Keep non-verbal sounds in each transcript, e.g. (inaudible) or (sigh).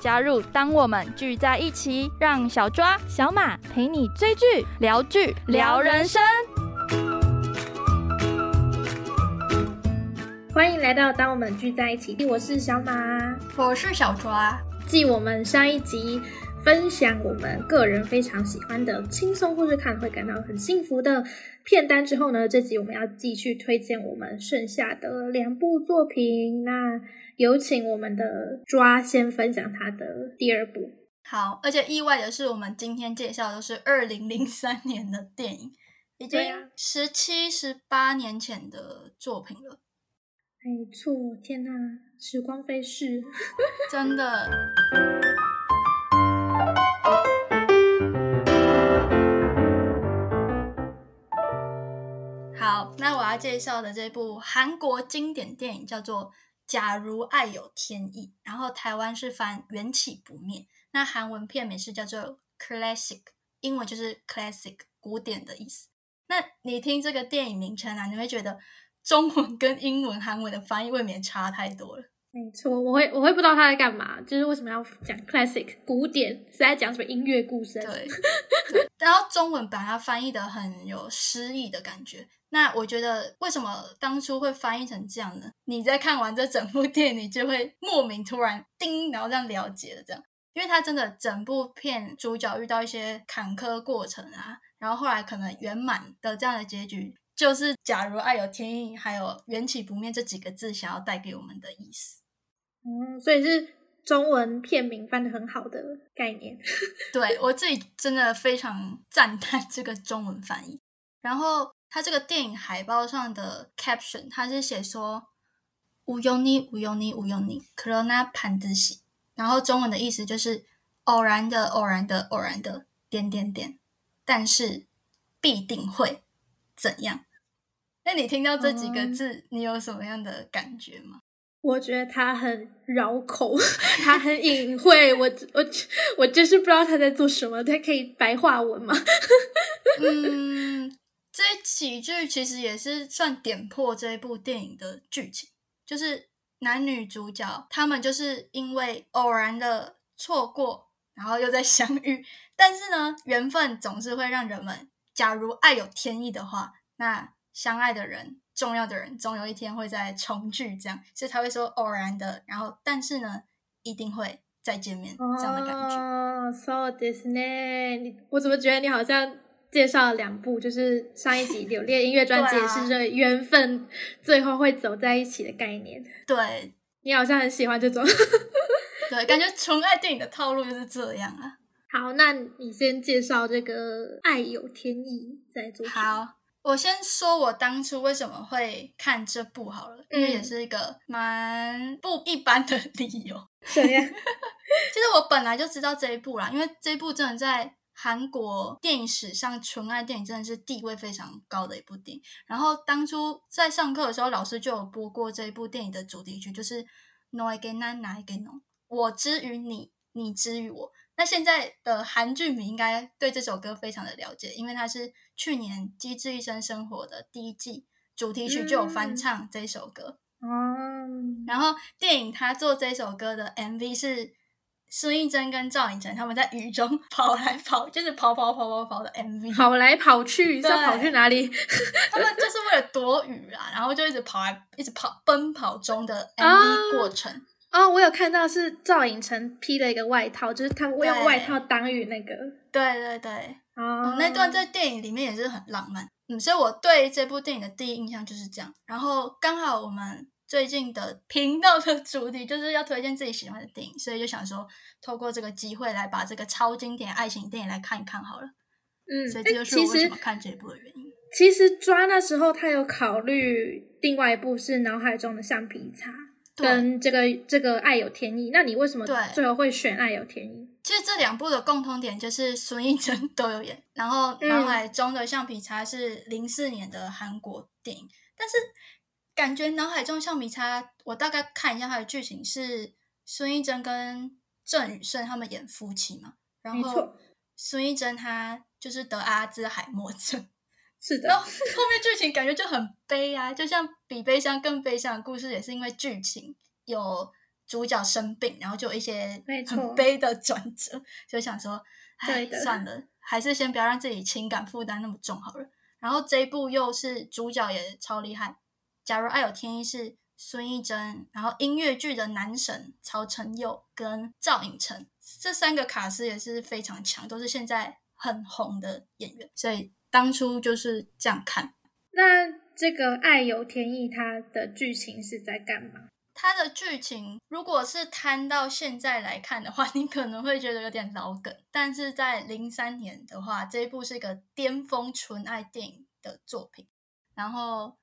加入当我们聚在一起，让小抓、小马陪你追剧、聊剧、聊人生。欢迎来到当我们聚在一起，我是小马，我是小抓。继我们上一集分享我们个人非常喜欢的轻松或是看会感到很幸福的片单之后呢，这集我们要继续推荐我们剩下的两部作品。那有请我们的抓先分享他的第二部。好，而且意外的是，我们今天介绍的是二零零三年的电影，已经十七、十八年前的作品了。没错，天哪，时光飞逝，真的。好，那我要介绍的这部韩国经典电影叫做。假如爱有天意，然后台湾是翻缘起不灭，那韩文片名是叫做 classic，英文就是 classic 古典的意思。那你听这个电影名称啊，你会觉得中文跟英文、韩文的翻译未免差太多了。没错，我会我会不知道他在干嘛，就是为什么要讲 classic 古典是在讲什么音乐故事？对，(laughs) 然后中文把它翻译的很有诗意的感觉。那我觉得，为什么当初会翻译成这样呢？你在看完这整部电影，你就会莫名突然叮，然后这样了解了这样，因为它真的整部片主角遇到一些坎坷过程啊，然后后来可能圆满的这样的结局，就是假如爱有天意，还有缘起不灭这几个字想要带给我们的意思。嗯，所以是中文片名翻的很好的概念。(laughs) 对我自己真的非常赞叹这个中文翻译，然后。他这个电影海报上的 caption，他是写说“无用你，无用你，无用你”，可罗那潘子喜。然后中文的意思就是“偶然的，偶然的，偶然的点点点”，但是必定会怎样？那你听到这几个字，你有什么样的感觉吗？我觉得他很绕口，(laughs) 他很隐晦，我我我就是不知道他在做什么。他可以白话文吗？(laughs) 嗯。这喜剧其实也是算点破这一部电影的剧情，就是男女主角他们就是因为偶然的错过，然后又在相遇，但是呢，缘分总是会让人们，假如爱有天意的话，那相爱的人、重要的人，总有一天会再重聚，这样，所以他会说偶然的，然后但是呢，一定会再见面这样的感觉。哦，so this 呢？你我怎么觉得你好像？介绍了两部，就是上一集《柳烈音乐专辑》是这缘分最后会走在一起的概念。对你好像很喜欢这种，(laughs) 对，感觉纯爱电影的套路就是这样啊。好，那你先介绍这个《爱有天意》再做。好，我先说我当初为什么会看这部好了，因为也是一个蛮不一般的理由。怎样？(laughs) 其实我本来就知道这一部啦，因为这一部真的在。韩国电影史上纯爱电影真的是地位非常高的一部电影。然后当初在上课的时候，老师就有播过这一部电影的主题曲，就是《No Again No Again No》，我之于你，你之于我。那现在的韩剧迷应该对这首歌非常的了解，因为它是去年《机智医生生活》的第一季主题曲就有翻唱这首歌。哦。然后电影他做这首歌的 MV 是。孙艺珍跟赵寅成他们在雨中 (laughs) 跑来跑，就是跑跑跑跑跑的 MV，跑来跑去，要跑去哪里？他们就是为了躲雨啊，然后就一直跑来，一直跑，奔跑中的 MV 过程。哦，我有看到是赵寅成披了一个外套，就是他们用外套挡雨那个。对对对，哦，那段在电影里面也是很浪漫。嗯，所以我对这部电影的第一印象就是这样。然后刚好我们。最近的频道的主题就是要推荐自己喜欢的电影，所以就想说，透过这个机会来把这个超经典爱情电影来看一看好了。嗯，所以这就是我为什么看这部的原因。其实抓那时候他有考虑另外一部是脑海中的橡皮擦，跟这个这个爱有天意。那你为什么最后会选爱有天意？其实这两部的共通点就是孙艺珍 (laughs) 都有演，然后嗯脑海中的橡皮擦是零四年的韩国电影，但是感觉脑海中的橡皮擦，我大概看一下它的剧情是孙艺珍跟郑宇盛他们演夫妻嘛，然后孙艺珍她就是得阿兹海默症，(laughs) 是的然后，后面剧情感觉就很悲啊，就像比悲伤更悲伤的故事，也是因为剧情有主角生病，然后就有一些很悲的转折，就想说，哎算了，还是先不要让自己情感负担那么重好了。然后这一部又是主角也超厉害，假如爱有天意是孙艺珍，然后音乐剧的男神曹承佑跟赵寅成这三个卡司也是非常强，都是现在很红的演员，所以当初就是这样看。那这个《爱有天意》它的剧情是在干嘛？它的剧情如果是摊到现在来看的话，(laughs) 你可能会觉得有点老梗，但是在零三年的话，这一部是一个巅峰纯爱电影的作品。然后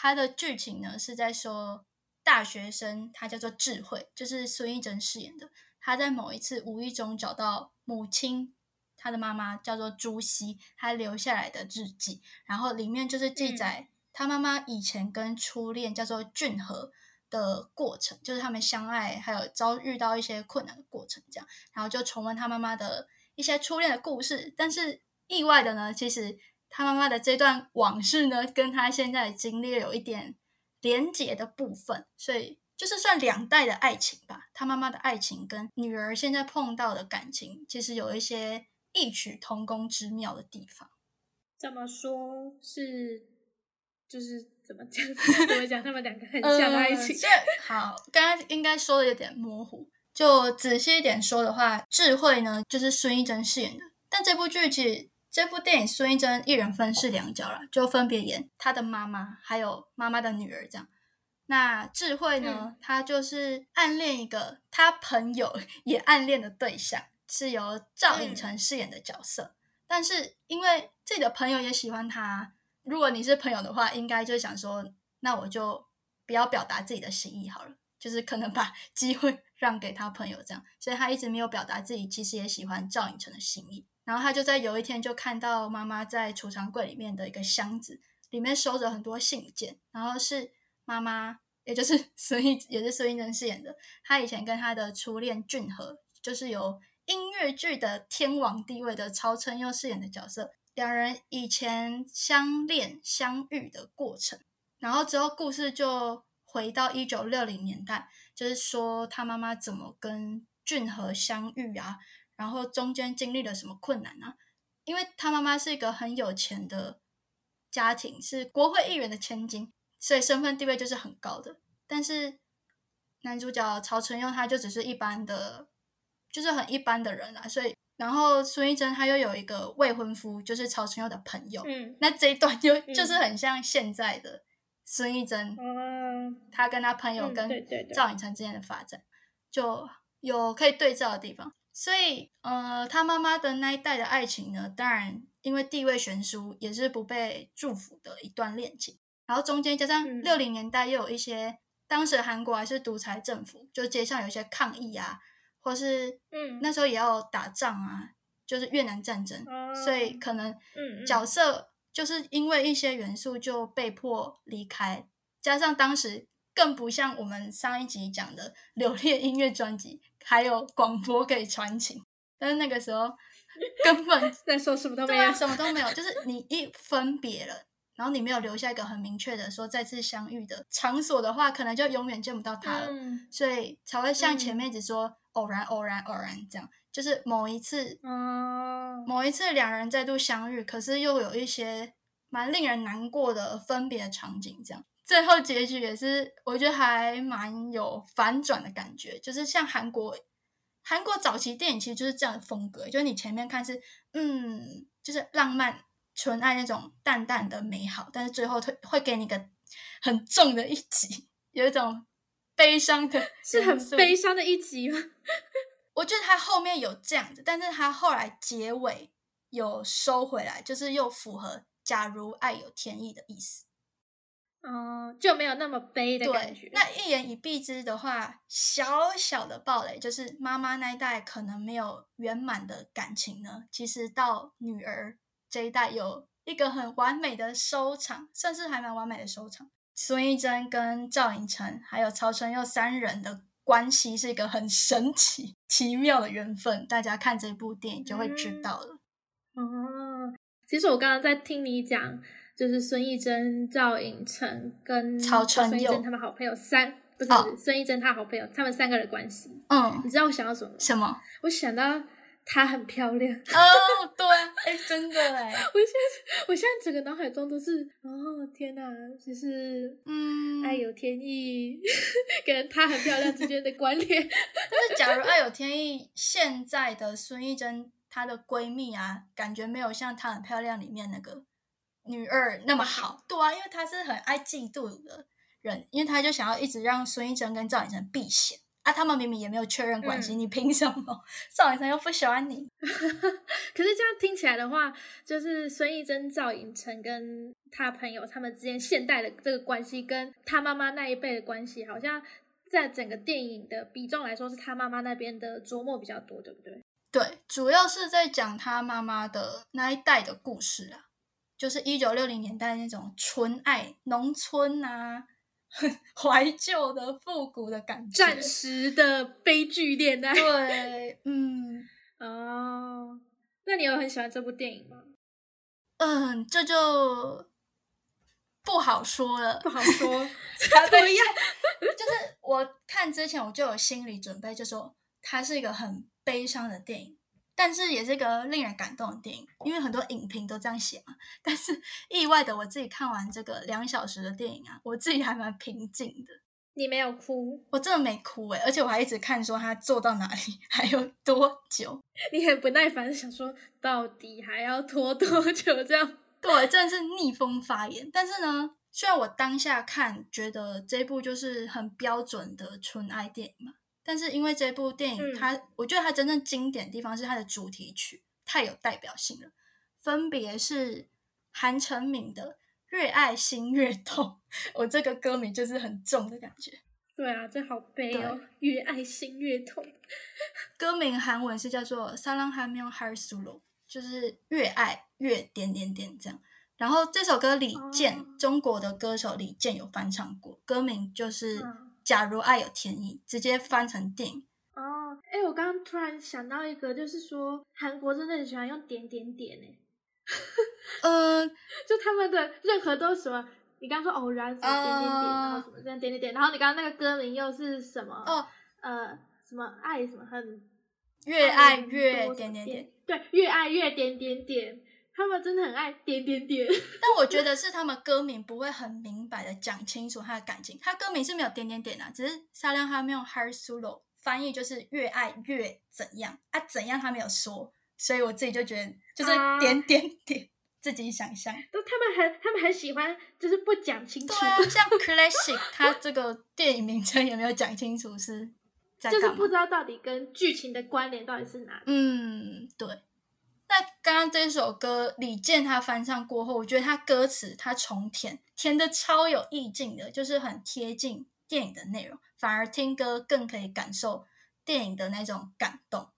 它的剧情呢是在说大学生，他叫做智慧，就是孙艺珍饰演的。他在某一次无意中找到母亲，他的妈妈叫做朱熹，他留下来的日记，然后里面就是记载他妈妈以前跟初恋叫做俊和的过程，就是他们相爱，还有遭遇到一些困难的过程，这样，然后就重温他妈妈的一些初恋的故事。但是意外的呢，其实他妈妈的这段往事呢，跟他现在的经历有一点连结的部分，所以就是算两代的爱情吧。他妈妈的爱情跟女儿现在碰到的感情，其实有一些异曲同工之妙的地方。怎么说是就是怎么讲？(laughs) 怎么讲？他们两个很像的爱情。这好，刚刚应该说的有点模糊，就仔细一点说的话，智慧呢就是孙艺珍饰演的，但这部剧其实这部电影孙艺珍一人分饰两角了，就分别演她的妈妈还有妈妈的女儿这样。那智慧呢，她就是暗恋一个她朋友也暗恋的对象，是由赵寅成饰演的角色。但是因为自己的朋友也喜欢他，如果你是朋友的话，应该就想说，那我就不要表达自己的心意好了，就是可能把机会 (laughs) 让给他朋友这样，所以他一直没有表达自己其实也喜欢赵寅成的心意。然后他就在有一天就看到妈妈在储藏柜里面的一个箱子，里面收着很多信件，然后是妈妈，也就是 (laughs) 孙艺，也是孙艺珍饰演的，她以前跟她的初恋俊和，就是由音乐剧的天王地位的曹承佑饰演的角色，两人以前相恋相遇的过程，然后之后故事就回到一九六零年代，就是说他妈妈怎么跟俊和相遇啊，然后中间经历了什么困难啊？因为他妈妈是一个很有钱的家庭，是国会议员的千金，所以身份地位就是很高的。但是男主角曹承佑他就只是一般的，就是很一般的人啊，所以然后孙艺珍她又有一个未婚夫，就是曹承佑的朋友，嗯，那这一段就就是很像现在的孙艺珍，哦，他跟他朋友嗯跟赵寅成之间的发展，就有可以对照的地方。所以，呃，他妈妈的那一代的爱情呢，当然因为地位悬殊，也是不被祝福的一段恋情。然后中间加上嗯。六零年代又有一些，当时韩国还是独裁政府，就街上有一些抗议啊，或是嗯。那时候也要打仗啊，就是越南战争，哦所以可能角色就是因为一些元素就被迫离开，加上当时更不像我们上一集讲的 (laughs) 流恋音乐专辑，还有广播可以传情，但是那个时候根本 (laughs) 在说什么都没有啊，，什么都没有，就是你一分别了。然后你没有留下一个很明确的说再次相遇的场所的话，可能就永远见不到他了。嗯所以才会像前嗯面一直说、偶然、偶然、偶然这样，就是某一次嗯，某一次两人再度相遇，可是又有一些蛮令人难过的分别场景，这样最后结局也是我觉得还蛮有反转的感觉，就是像韩国韩国早期电影其实就是这样的风格，就是你前面看是嗯，就是浪漫纯爱那种淡淡的美好，但是最后会会给你个很重的一集，有一种悲伤的 (laughs) 是很悲伤的一集吗？(laughs) 我觉得他后面有这样子，但是他后来结尾有收回来，就是又符合“假如爱有天意”的意思。哦，就没有那么悲的感觉，。那一言以蔽之的话，小小的暴雷就是妈妈那一代可能没有圆满的感情呢，其实到女儿这一代有一个很完美的收场，甚至还蛮完美的收场。孙艺珍跟赵寅成还有曹承佑三人的关系是一个很神奇、奇妙的缘分，大家看这部电影就会知道了。哦，其实我刚刚在听你讲，就是孙艺珍、赵寅成跟曹承佑他们好朋友三，不是、哦孙艺珍他好朋友，他们三个人的关系。嗯，你知道我想到什么？什么？我想到她很漂亮。哦，(laughs) 对啊，哎，真的哎，我现在我现在整个脑海中都是哦天哪，就是嗯，爱有天意 (laughs) 跟她很漂亮之间的关联。(laughs) 但是，假如爱有天意，现在的孙艺珍她的闺蜜啊，感觉没有像她很漂亮里面那个女二那么好。对啊，因为他是很爱嫉妒的人，因为他就想要一直让孙艺珍跟赵寅成避嫌啊。他们明明也没有确认关系，嗯你凭什么？赵寅成又不喜欢你？(laughs) 可是这样听起来的话，就是孙艺珍、赵寅成跟他朋友他们之间现代的这个关系，跟他妈妈那一辈的关系，好像在整个电影的比重来说，是他妈妈那边的琢磨比较多，对不对？对，主要是在讲他妈妈的那一代的故事啊，就是一九六零年代那种纯爱农村啊，很 (laughs) 怀旧的复古的感觉。暂时的悲剧恋爱。对，嗯 (laughs) 哦，那你有很喜欢这部电影吗？嗯，这就不好说了。不好说，(laughs) 他怎么样？就是我看之前我就有心理准备，就说它是一个很悲伤的电影，但是也是一个令人感动的电影，因为很多影评都这样写嘛。(laughs) 但是意外的，我自己看完这个两小时的电影啊，我自己还蛮平静的，你没有哭，我真的没哭欸诶、而且我还一直看说他做到哪里，(laughs) 还有多久。你很不耐烦，想说到底还要拖多久这样？(laughs) 对，真的是逆风发言。但是呢，虽然我当下看觉得这部就是很标准的纯爱电影嘛，但是因为这部电影嗯它，我觉得它真正经典的地方是它的主题曲太有代表性了，分别是韩成敏的《越爱心越痛》，(laughs) 我这个歌名就是很重的感觉。对啊，这好悲哦，越爱心越痛。(laughs) 歌名韩文是叫做《사랑하면할수록》，就是越爱越点点点这样。然后这首歌李健，哦中国的歌手李健有翻唱过，歌名就是《嗯 假如爱有天意》，直接翻成电影。哦，哎，我刚刚突然想到一个，就是说韩国真的很喜欢用点点点诶，嗯、(laughs) 就他们的任何都什么，你刚刚说偶然什么点点点，啊然后什么这样点点点，然后你刚刚那个歌名又是什么？哦，呃，什么爱什么很越爱越点点点。，对，越爱越点点点，他们真的很爱点点点。(laughs) 但我觉得是他们歌名不会很明白的讲清楚他的感情，他歌名是没有点点点啊，只是沙亮他没有 hard solo 翻译就是越爱越怎样啊怎样他没有说，所以我自己就觉得就是啊点点点，自己想象。都他们很他们很喜欢，就是不讲清楚对，啊，(laughs) 像 classic 他这个电影名称有没有讲清楚是就是不知道到底跟剧情的关联到底是哪里。嗯，对。那刚刚这首歌李健他翻唱过后，我觉得他歌词他重填，填的超有意境的，就是很贴近电影的内容，反而听歌更可以感受电影的那种感动。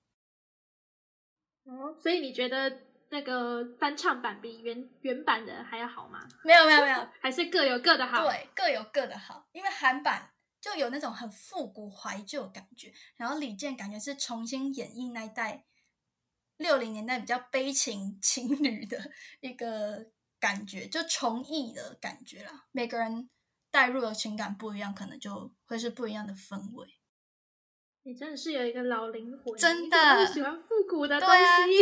哦，所以你觉得那个翻唱版比原原版的还要好吗？没有没有没有，还是各有各的好？，对，各有各的好，因为韩版就有那种很复古怀旧感觉，然后李健感觉是重新演绎那一代六零年代比较悲情 (laughs) 情侣的一个感觉，就重艺的感觉啦。每个人带入的情感不一样，可能就会是不一样的氛围。你真的是有一个老灵魂，真的喜欢复古的东对啊西。(laughs)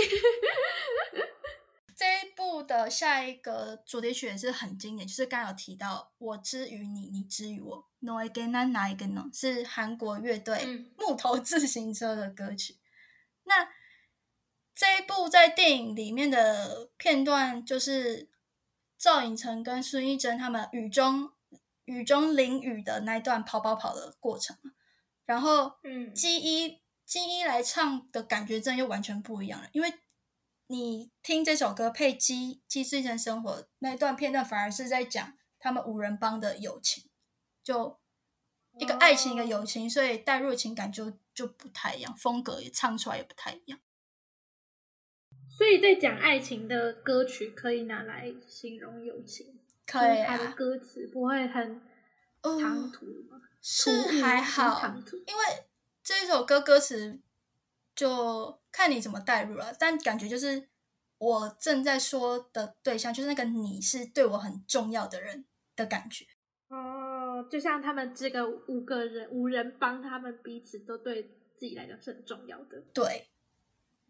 这一部的下一个主题曲也是很经典，就是刚刚有提到“我之于你，你之于我 ”，No again 那哪一个呢？是韩国乐队嗯木头自行车的歌曲。那这一部在电影里面的片段，就是赵寅成跟孙艺珍他们雨中雨中淋雨的那一段跑跑跑的过程嘛。然后嗯。基一基一来唱的感觉真的又完全不一样了，因为你听这首歌配基基之前生活那一段片段，反而是在讲他们五人帮的友情，就一个爱情，一个哦。友情，所以带入情感就就不太一样，风格也唱出来也不太一样。所以在讲爱情的歌曲可以拿来形容友情，可以就是它的啊，歌词不会很嗯唐突吗？是还好因为这一首歌歌词就看你怎么代入了，但感觉就是我正在说的对象，就是那个你是对我很重要的人的感觉。哦，就像他们这个五个人五人帮，他们彼此都对自己来讲是很重要的。对，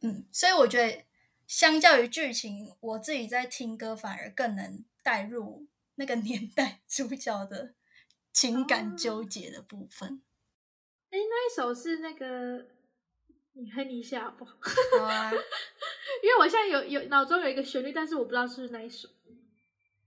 嗯，所以我觉得相较于剧情，我自己在听歌反而更能带入那个年代(laughs) 主角的情感哦纠结的部分。哎，那一首是那个，你哼一下好不好？好啊，因(laughs) 为我现在有有脑中有一个旋律，但是我不知道是不是那一首，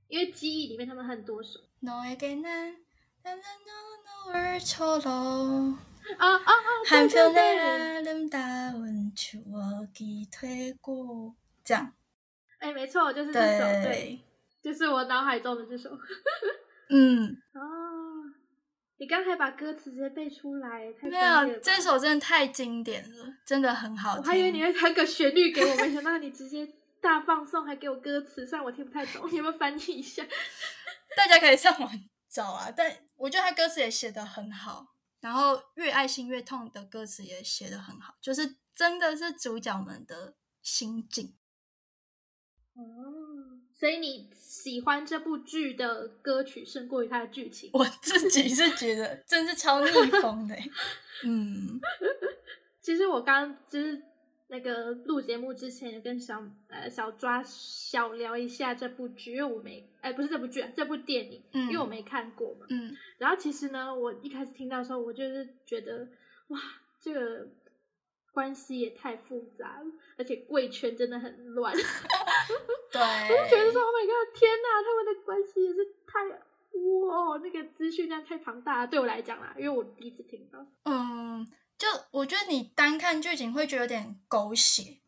因为记忆里面他们很多首。 너에게난난난너너를처럼 啊啊啊！对 한편의 对对， 아름다운 추억이 되고，这样哎，没错，就是这首，对，对，就是我脑海中的这首。嗯，(laughs) 哦，你刚才把歌词直接背出来，太没专业了吧有这首真的太经典了，真的很好听。我还以为你会弹个旋律给我，没想到你直接大放送，还给我歌词，虽然我听不太懂，(laughs) 你有没有翻译一下？大家可以上网找啊，但我觉得他歌词也写得很好， 然后越爱心越痛的歌词也写得很好，就是真的是主角们的心境。哦，所以你喜欢这部剧的歌曲胜过于它的剧情？(laughs) 我自己是觉得真是超逆风的欸，(laughs) 嗯，(laughs) 其实我刚就是那个录节目之前，有跟小呃小抓小聊一下这部剧，因为我没哎不是这部剧啊，这部电影，嗯因为我没看过嘛。嗯，然后其实呢，我一开始听到的时候，我就是觉得哇，这个关系也太复杂了，而且贵圈真的很乱。(laughs) 对，我就觉得说，Oh my god，天哪，他们的关系也是太哇，那个资讯量太庞大了，对我来讲啦，因为我第一次听到。嗯，就我觉得你单看剧情会觉得有点狗血，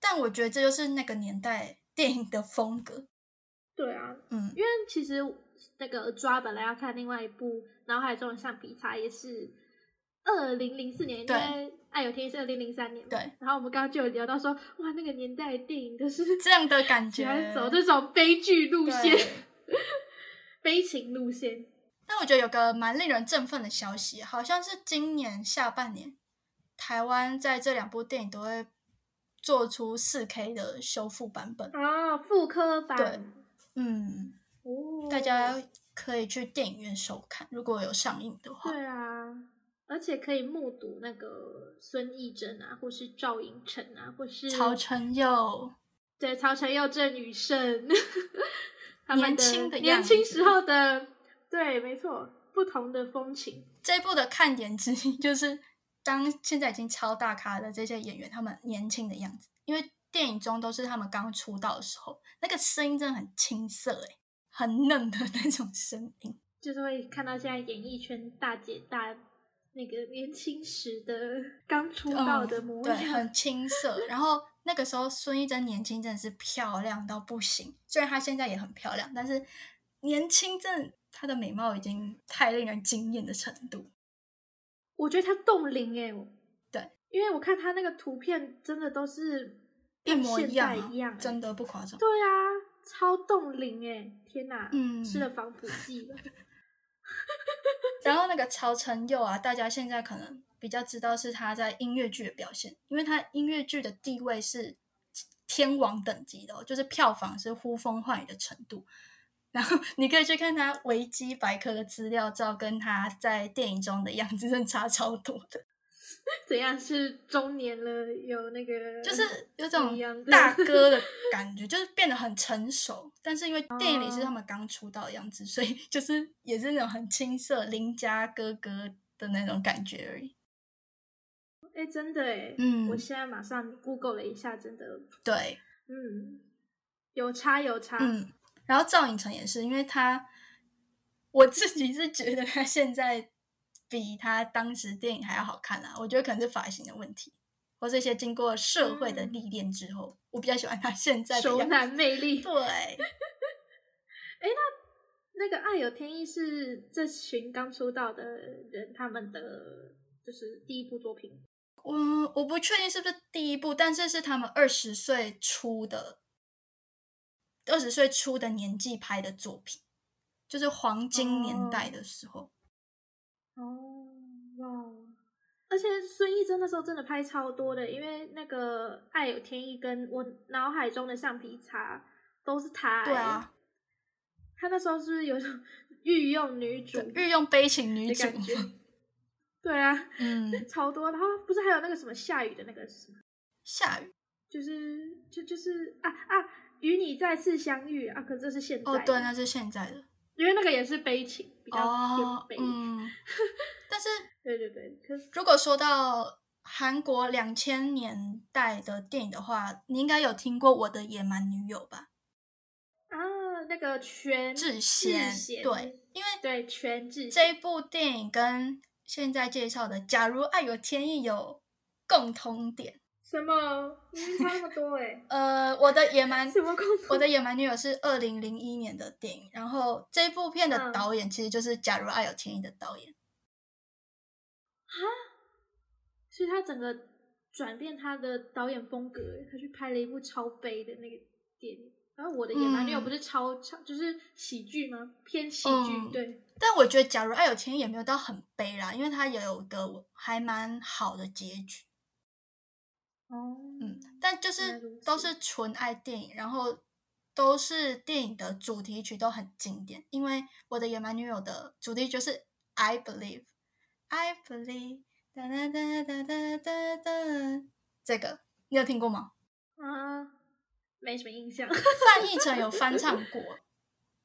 但我觉得这就是那个年代电影的风格。对啊，嗯因为其实那个抓本来要看另外一部《脑海中的橡皮擦》，也是二零零四年，应对该《爱有天意》是二零零三年嘛。对然后我们刚刚就有聊到说，哇，那个年代的电影都是这样的感喜觉，走这种悲剧路线、(laughs) 悲情路线。但我觉得有个蛮令人振奋的消息，好像是今年下半年，台湾在这两部电影都会做出四 K 的修复版本。啊，复刻版。对嗯，哦，大家可以去电影院收看，如果有上映的话。对啊，而且可以目睹那个孙艺珍啊，或是赵寅成啊，或是曹承佑，对曹承佑、郑宇盛，(laughs) 他们年轻的年轻时候的，对，没错，不同的风情。这一部的看点之一就是，当现在已经超大咖的这些演员，他们年轻的样子，因为电影中都是他们刚出道的时候，那个声音真的很青涩，哎，很嫩的那种声音。就是会看到现在演艺圈大姐大那个年轻时的 (laughs) 刚出道的模嗯、对，样，很青涩。然后那个时候孙艺珍年轻真的是漂亮到不行，虽然她现在也很漂亮，但是年轻真的她的美貌已经太令人惊艳的程度。我觉得她冻龄哎，对，因为我看她那个图片真的都是一模一样、啊，一样欸，真的不夸张。对啊，超冻龄哎，天哪，嗯吃了防腐剂了。(laughs) 然后那个曹承佑啊，大家现在可能比较知道是他在音乐剧的表现，因为他音乐剧的地位是天王等级的、哦，就是票房是呼风唤雨的程度。然后你可以去看他维基百科的资料照，跟他在电影中的样子真的差超多的，(laughs) 怎样是中年了有那个就是有不种大哥的感觉，就是变得很成熟。但是因为电影里是他们刚出道的样子，所以就是也是那种很青涩邻家哥哥的那种感觉而已。哎、真的哎，嗯我现在马上 Google 了一下，真的，对，嗯，有差有差，嗯，然后赵寅成也是，因为他我自己是觉得他现在比他当时电影还要好看啦。我觉得可能是发型的问题，或是一些经过社会的嗯历练之后，我比较喜欢他现在的熟。男魅力。对，(laughs) 哎那个《爱有天意》是这群刚出道的人他们的就是第一部作品。我我不确定是不是第一部，但是是他们二十岁出的，二十岁出的年纪拍的作品，就是黄金年代的时候。哦，哇！而且孙艺珍那时候真的拍超多的，因为那个《爱有天意》跟我脑海中的橡皮擦都是他、对啊，他那时候是不是有一种 (laughs) 御用女主御用悲情女主？(laughs) 对啊，(laughs) 嗯，超多。然后不是还有那个什么下雨的那个是什么？下雨就是就就是啊啊，与你再次相遇啊！可这是现在哦，对，那是现在的因为那个也是悲情，比较悲。嗯，(laughs) 但是对对对，可是如果说到韩国两千年代的电影的话，你应该有听过《我的野蛮女友》吧？啊，那个全智贤贤，对，因为对全智这一部电影跟现在介绍的《假如爱有天意》有共通点。什么？明明差那么多哎、(laughs) 呃，我的野蛮什么我的野蛮女友是二零零一年的电影，然后这部片的嗯导演其实就是《假如爱有天意》的导演。所以他整个转变他的导演风格欸，他去拍了一部超悲的那个电影。然后我的野蛮女友嗯不是超超就是喜剧吗？偏喜剧，嗯对。但我觉得《假如爱有天意》也没有到很悲啦，因为他也有一个还蛮好的结局。哦，嗯，但就是都是纯爱电影，然后都是电影的主题曲都很经典。因为我的野蛮女友的主题曲就是 I believe, I believe，哒哒哒哒哒哒哒，这个你有听过吗？啊，没什么印象。(laughs) 范逸臣有翻唱 (laughs) 过，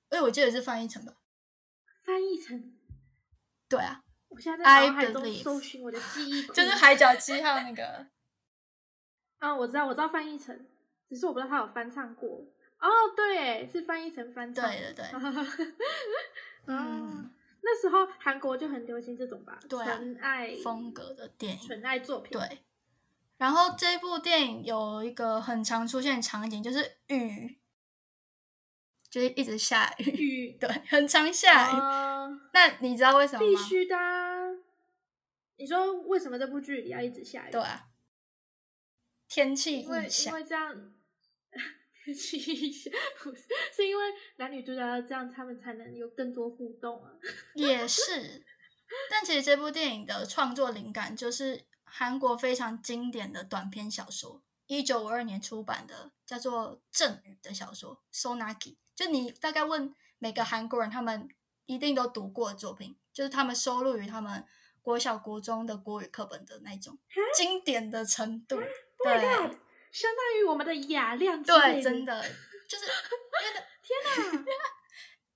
哎，我记得是范逸臣吧？翻译成，对啊，我现在在脑海中搜寻我的记忆，(laughs) 就是《海角七号》那个。啊，我知道，我知道翻译成，只是我不知道他有翻唱过。哦，对，是翻译成翻唱。对对对嗯，(laughs) 嗯，那时候韩国就很流行这种吧，对啊纯爱风格的电影。纯爱作品。，对，然后这部电影有一个很常出现的场景，就是雨，就是一直下雨，雨对，很常下雨。哦那你知道为什么吗？必须的啊。你说为什么这部剧里要一直下雨？对啊，天气因为因。为这样，天气异响不是，是因为男女主角要这样，他们才能有更多互动啊。(laughs) 也是，但其实这部电影的创作灵感就是韩国非常经典的短篇小说，一九五二年出版的，叫做《阵雨》的小说《Sonaki》。就你大概问每个韩国人，他们一定都读过的作品，就是他们收录于他们国小、国中的国语课本的那种经典的程度。对相当于我们的雅量之对，真的就是因为 (laughs) 天哪！(laughs)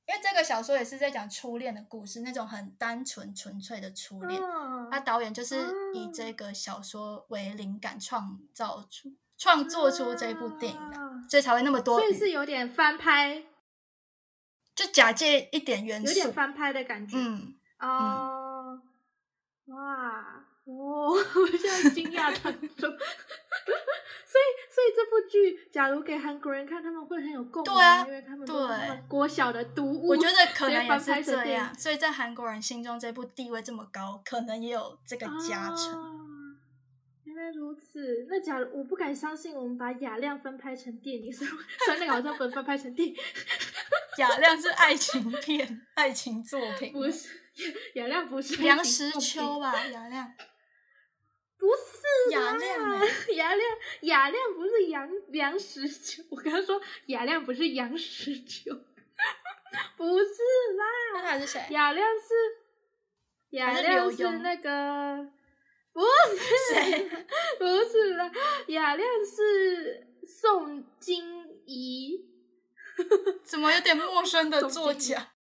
因为这个小说也是在讲初恋的故事，那种很单纯纯粹的初恋。嗯他导演就是以这个小说为灵感创造出、创作出这部电影的，啊所以才会那么多所以，是有点翻拍，就假借一点元素有点。翻拍的感觉。嗯，哦，哇，哦，(laughs) 我现在惊讶当中。(laughs) 所以，所以这部剧，假如给韩国人看，他们会很有共鸣，对啊因为他们都是国小的读物。我觉得可能也是这样，所以在韩国人心中这部地位这么高，可能也有这个加成。啊原来如此，那假如我不敢相信，我们把雅亮翻拍成电影，(laughs) 所以那个好像不能翻拍成电影，(laughs) 雅亮是爱情片、爱情作品，不是雅亮不是梁实秋，吧？雅亮，不是雅亮欸雅 (laughs) 亮雅亮不是杨杨十九，我刚刚说雅亮不是杨十九，(laughs) 不是啦，那他是谁？雅亮是雅亮是那个不是谁？(laughs) 不是啦，雅亮是宋金怡。怎么有点陌生的总作家？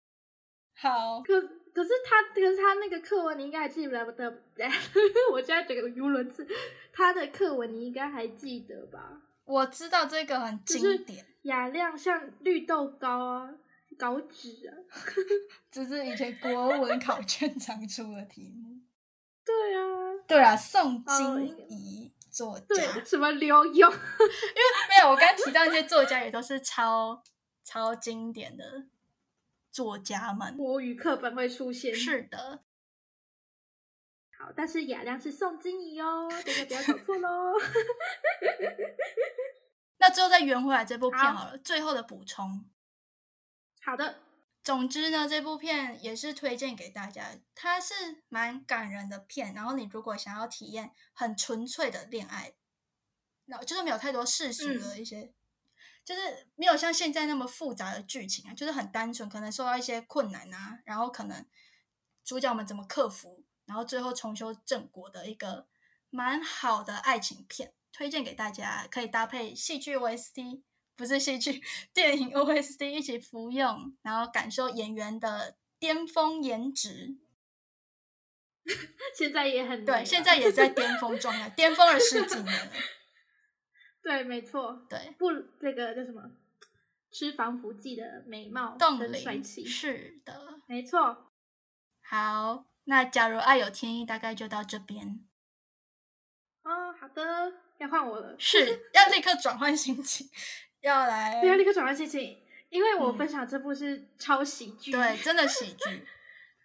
好，可可是他，可是他那个课文你应该还记不得的。(laughs) 我现在整个语无伦次，他的课文你应该还记得吧？我知道这个很就是经典，雅亮像绿豆糕啊，稿纸啊，(laughs) 这是以前国文考卷常出的题目。对啊，对啊，宋哦金怡作家，对，什么刘墉，因为没有，我刚提到那些作家也都是超超经典的作家们。国语课本会出现。是的，好，但是雅亮是宋金怡哦，大家不要搞错喽。(laughs) 那最后再圆回来这部片好好了，最后的补充。好的，总之呢，这部片也是推荐给大家，它是蛮感人的片。然后你如果想要体验很纯粹的恋爱，然后就是没有太多世俗的一些，就是没有像现在那么复杂的剧情啊，就是很单纯，可能受到一些困难啊，然后可能主角们怎么克服，然后最后重修正果的一个蛮好的爱情片，推荐给大家，可以搭配戏剧 OST。不是戏剧，(laughs) 电影 OST 一起服用，然后感受演员的巅峰颜值。(laughs) 现在也很美对，现在也在 (laughs) 巅峰状态，巅峰了十几年了。对，没错，对，不那个叫什么吃防腐剂的美貌冻跟帅龄气，是的。没错。好，那假如爱有天意，大概就到这边。哦，好的，要换我了，是 (laughs) 要立刻转换心情，要来对，要立刻转换心情，因为我嗯分享这部是超喜剧，对，真的喜剧。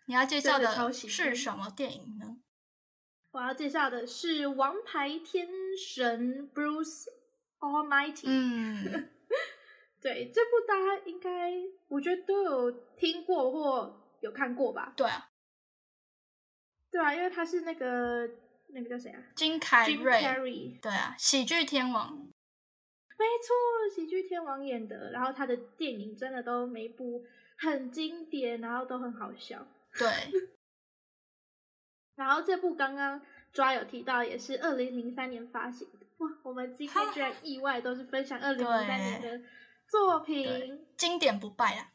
你要介 (laughs) 绍的是什么电影呢？我要介绍的是《王牌天神 Bruce Almighty》。嗯，(laughs) 对，这部大家应该我觉得都有听过或有看过吧？对啊，对啊，因为他是那个那个叫谁啊金凯？Jim 瑞，Carrey，对啊，喜剧天王，没错，喜剧天王演的。然后他的电影真的都每一部很经典，然后都很好笑。对，(laughs) 然后这部刚刚抓有提到，也是二零零三年发行的。哇，我们今天居然意外都是分享二零零三年的作品。对经典不败啊。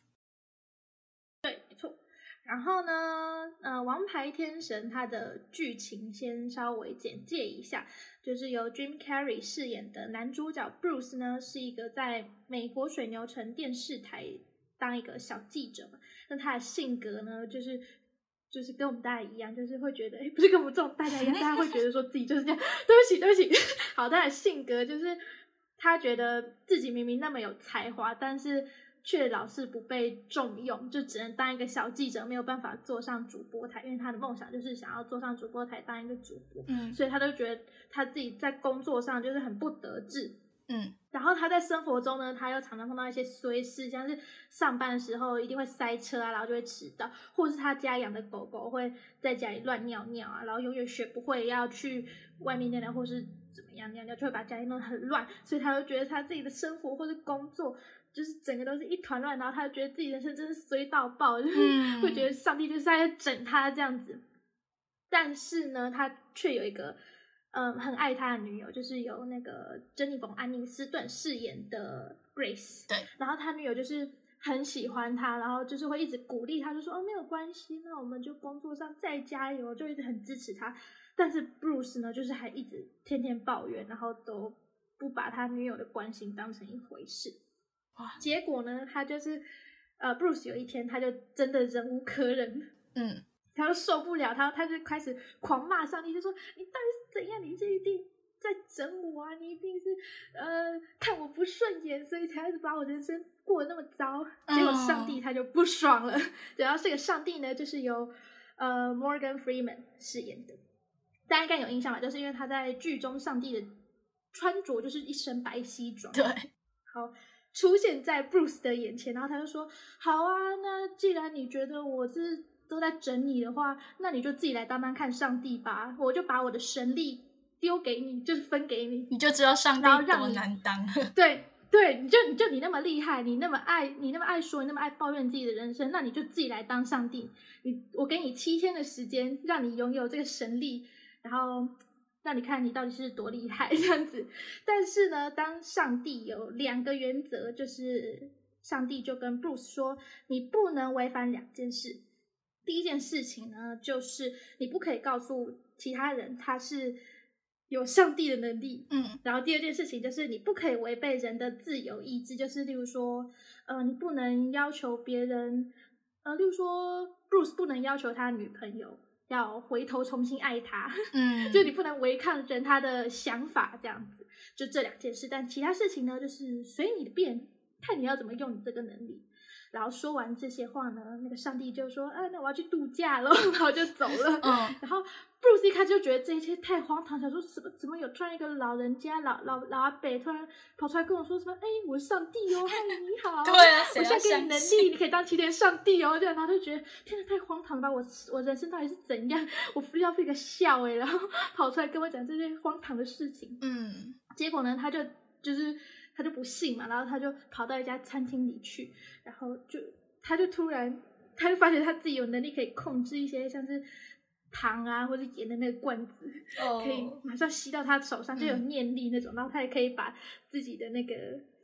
对，没错。然后呢，呃，《王牌天神》它的剧情先稍微简介一下，就是由 Jim Carrey 饰演的男主角 Bruce 呢，是一个在美国水牛城电视台当一个小记者嘛。那他的性格呢，就是就是跟我们大家一样，就是会觉得，哎，不是跟我们这种大家一样，大家会觉得说自己就是这样。(laughs) 对不起，对不起。(laughs) 好，他的性格就是他觉得自己明明那么有才华，但是却老是不被重用，就只能当一个小记者，没有办法坐上主播台，因为他的梦想就是想要坐上主播台当一个主播，嗯所以他就觉得他自己在工作上就是很不得志。嗯，然后他在生活中呢，他又常常碰到一些衰事，像是上班的时候一定会塞车啊，然后就会迟到，或者是他家养的狗狗会在家里乱尿尿啊，然后永远学不会要去外面尿尿，或是怎么样尿尿，就会把家里弄得很乱，所以他就觉得他自己的生活或是工作就是整个都是一团乱，然后他就觉得自己人生真是衰到爆，就是嗯会觉得上帝就是在整他这样子。但是呢，他却有一个嗯很爱他的女友，就是由那个珍妮弗·安妮斯顿饰演的 Grace。对，然后他女友就是很喜欢他，然后就是会一直鼓励他，就说哦没有关系，那我们就工作上再加油，就一直很支持他。但是 Bruce 呢，就是还一直天天抱怨，然后都不把他女友的关心当成一回事。哇结果呢，他就是呃，Bruce 有一天他就真的忍无可忍，嗯，他就受不了，他他就开始狂骂上帝，就说你到底是怎样？你这一定在整我啊！你一定是呃看我不顺眼，所以才一直把我人生过得那么糟。结果上帝他就不爽了，然后这个上帝呢，就是由呃 Morgan Freeman 饰演的，大家应该有印象吧？就是因为他在剧中上帝的穿着就是一身白西装，对，好出现在 Bruce 的眼前，然后他就说：“好啊，那既然你觉得我是都在整你的话，那你就自己来当当看上帝吧，我就把我的神力丢给你，就是分给你。你就知道上帝多难当。(laughs) 对对，你就你就你那么厉害，你那么爱你那么爱说，你那么爱抱怨自己的人生，那你就自己来当上帝。你我给你七天的时间，让你拥有这个神力，然后让你看你到底是多厉害 (laughs) 这样子。但是呢，当上帝有两个原则，就是上帝就跟 Bruce 说，你不能违反两件事。第一件事情呢，就是你不可以告诉其他人他是有上帝的能力，嗯然后第二件事情就是你不可以违背人的自由意志，就是例如说，呃，你不能要求别人，呃，例如说，Bruce 不能要求他女朋友要回头重新爱他，嗯，(laughs) 就你不能违抗人他的想法，这样子，就这两件事。但其他事情呢，就是随你的便，看你要怎么用你这个能力。然后说完这些话呢，那个上帝就说：“啊，那我要去度假了。” (laughs) 然后就走了。嗯，然后布鲁斯一开始就觉得这一切太荒唐，想说怎么怎么有突然一个老人家老老老阿伯突然跑出来跟我说什么？哎，我是上帝哦，嗨，你好。(laughs) 对啊，我现在给你能力，你可以当齐天上帝哦。这样，然后就觉得天哪，太荒唐了吧！我我人生到底是怎样？我非要被个笑哎，(laughs) 然后跑出来跟我讲这些荒唐的事情。嗯结果呢，他就就是他就不信嘛，然后他就跑到一家餐厅里去，然后就他就突然他就发现他自己有能力可以控制一些像是糖啊或者盐的那个罐子，哦可以马上吸到他手上，就有嗯念力那种，然后他也可以把自己的那个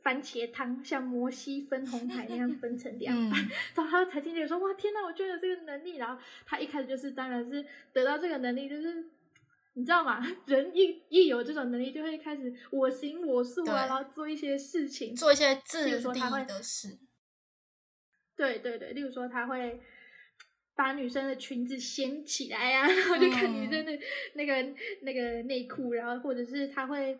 番茄汤像摩西分红海那样分成两嗯半，(laughs) 然后他才进去说哇天哪，我居然有这个能力！然后他一开始就是当然是得到这个能力，就是你知道吗？(laughs) 人一一有这种能力，就会开始我行我素啊，然后做一些事情，做一些自例如说立他会的事。对对对，例如说他会把女生的裙子掀起来呀、(laughs) 然后就看女生的那个、那个内裤，然后或者是他会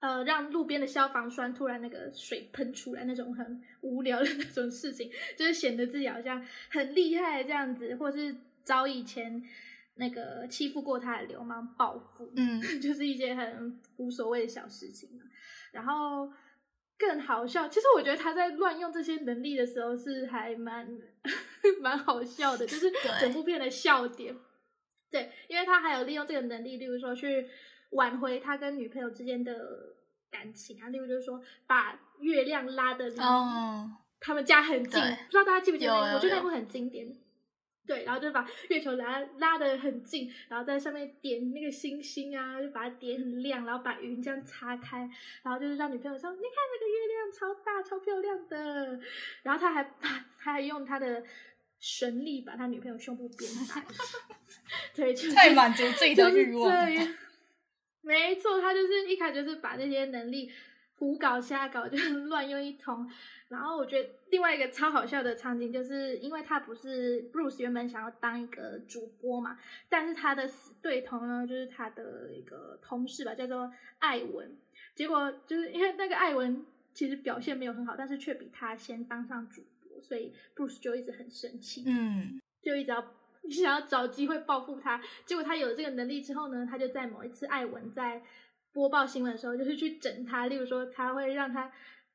呃让路边的消防栓突然那个水喷出来，那种很无聊的 (laughs) 那种事情，就是显得自己好像很厉害这样子，或是找以前那个欺负过他的流氓报复，嗯 (laughs) 就是一些很无所谓的小事情嘛。然后更好笑，其实我觉得他在乱用这些能力的时候是还蛮 (laughs) 蛮好笑的，就是整部片的笑点。对，因为他还有利用这个能力，例如说去挽回他跟女朋友之间的感情啊，例如就是说把月亮拉的离哦，他们家很近，不知道大家记不记得我觉得那部很经典。对，然后就把月球拉拉的很近，然后在上面点那个星星啊，就把它点很亮，然后把云这样擦开，然后就是让女朋友说：“你看那个月亮超大、超漂亮的。”然后他还把他还用他的神力把他女朋友胸部变大，(laughs) 对，就是太满足自己的欲望没错，他就是一开始就是把这些能力胡搞瞎搞，(laughs) 就是乱用一通。然后我觉得另外一个超好笑的场景，就是因为他不是 Bruce 原本想要当一个主播嘛，但是他的死对头呢，就是他的一个同事吧，叫做艾文。结果就是因为那个艾文其实表现没有很好，但是却比他先当上主播，所以 Bruce 就一直很生气。嗯就一直要 (laughs) 想要找机会报复他。结果他有了这个能力之后呢，他就在某一次艾文在播报新闻的时候，就是去整他，例如说他会让他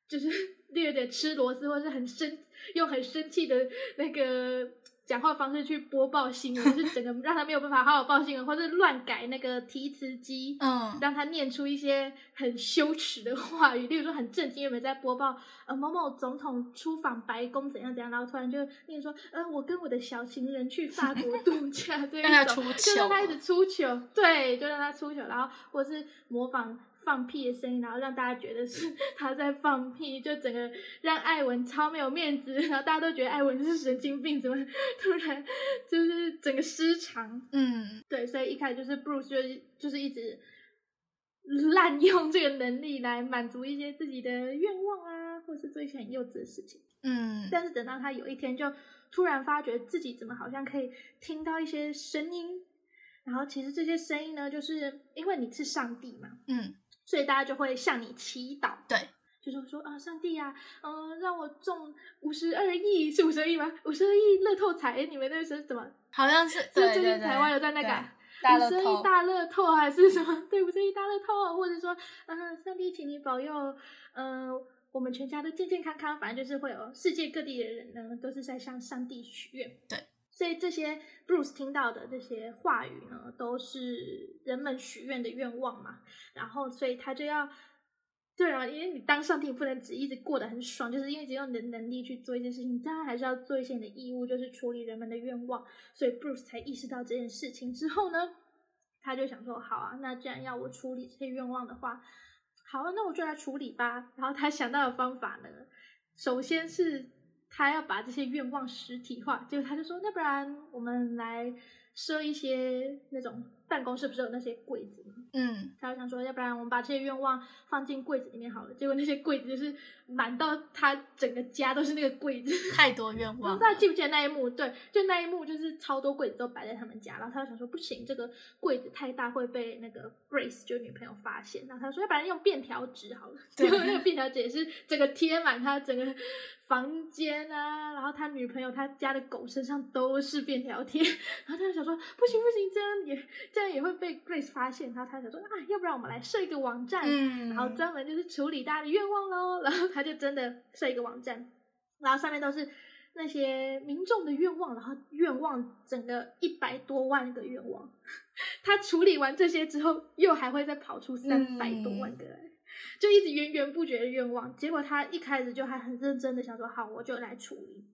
就是 (laughs) 略点吃螺丝，或是很生用很生气的那个。讲话方式去播报新闻，(laughs) 就是整个让他没有办法好好报新闻，或是乱改那个提词机，嗯。让他念出一些很羞耻的话语，例如说很震惊，有没有在播报呃某某总统出访白宫怎样怎样，然后突然就念说呃我跟我的小情人去法国度假这一 (laughs) 让他种，出就让他一直出糗，对，就让他出糗，然后或者是模仿。放屁的声音，然后让大家觉得是 (laughs) 他在放屁，就整个让艾文超没有面子，然后大家都觉得艾文是神经病，怎么突然就是整个失常？嗯对，所以一开始就是 Bruce 就是就是一直滥用这个能力来满足一些自己的愿望啊，或者是做一些很幼稚的事情。嗯但是等到他有一天就突然发觉自己怎么好像可以听到一些声音，然后其实这些声音呢，就是因为你是上帝嘛，嗯，所以大家就会向你祈祷。对，就是说啊，上帝啊，嗯、让我中五十二亿，是五十二亿吗？五十二亿乐透彩，你们那时候怎么？好像是是对最近台湾有在那个五十亿乐透，大乐透还是什么？对，五十亿大乐透，或者说，嗯、上帝，请你保佑，嗯、我们全家都健健康康。反正就是会有世界各地的人呢，都是在向上帝许愿。对，所以这些 Bruce 听到的这些话语呢，都是人们许愿的愿望嘛。然后，所以他就要。对啊，因为你当上帝不能只一直过得很爽，就是因为只有你的能力去做一件事情，当然还是要做一些你的义务，就是处理人们的愿望。所以 Bruce 才意识到这件事情之后呢，他就想说：好啊，那既然要我处理这些愿望的话，好啊，那我就来处理吧。然后他想到的方法呢，首先是他要把这些愿望实体化，结果他就说：那不然我们来设一些那种办公室不是有那些柜子吗？嗯，他就想说，要不然我们把这些愿望放进柜子里面好了。结果那些柜子就是满到他整个家都是那个柜子。太多愿 (laughs) 不望不。知道记不记得那一幕？对，就那一幕，就是超多柜子都摆在他们家，然后他就想说，不行，这个柜子太大会被那个 Grace 就女朋友发现，然后他说，要不然用便条纸好了。对结果那个便条纸也是整个贴满他整个房间啊，然后他女朋友他家的狗身上都是便条贴，然后他就想说，不行不行，这样也这样也会被 Grace 发现，然后他想说，啊，要不然我们来设一个网站，嗯，然后专门就是处理大家的愿望喽。(laughs) 然后他就真的设一个网站，然后上面都是那些民众的愿望，然后愿望整个一百多万个愿望。(laughs) 他处理完这些之后，又还会再跑出三百多万个来。就一直源源不绝的愿望，结果他一开始就还很认真的想说，好，我就来处理。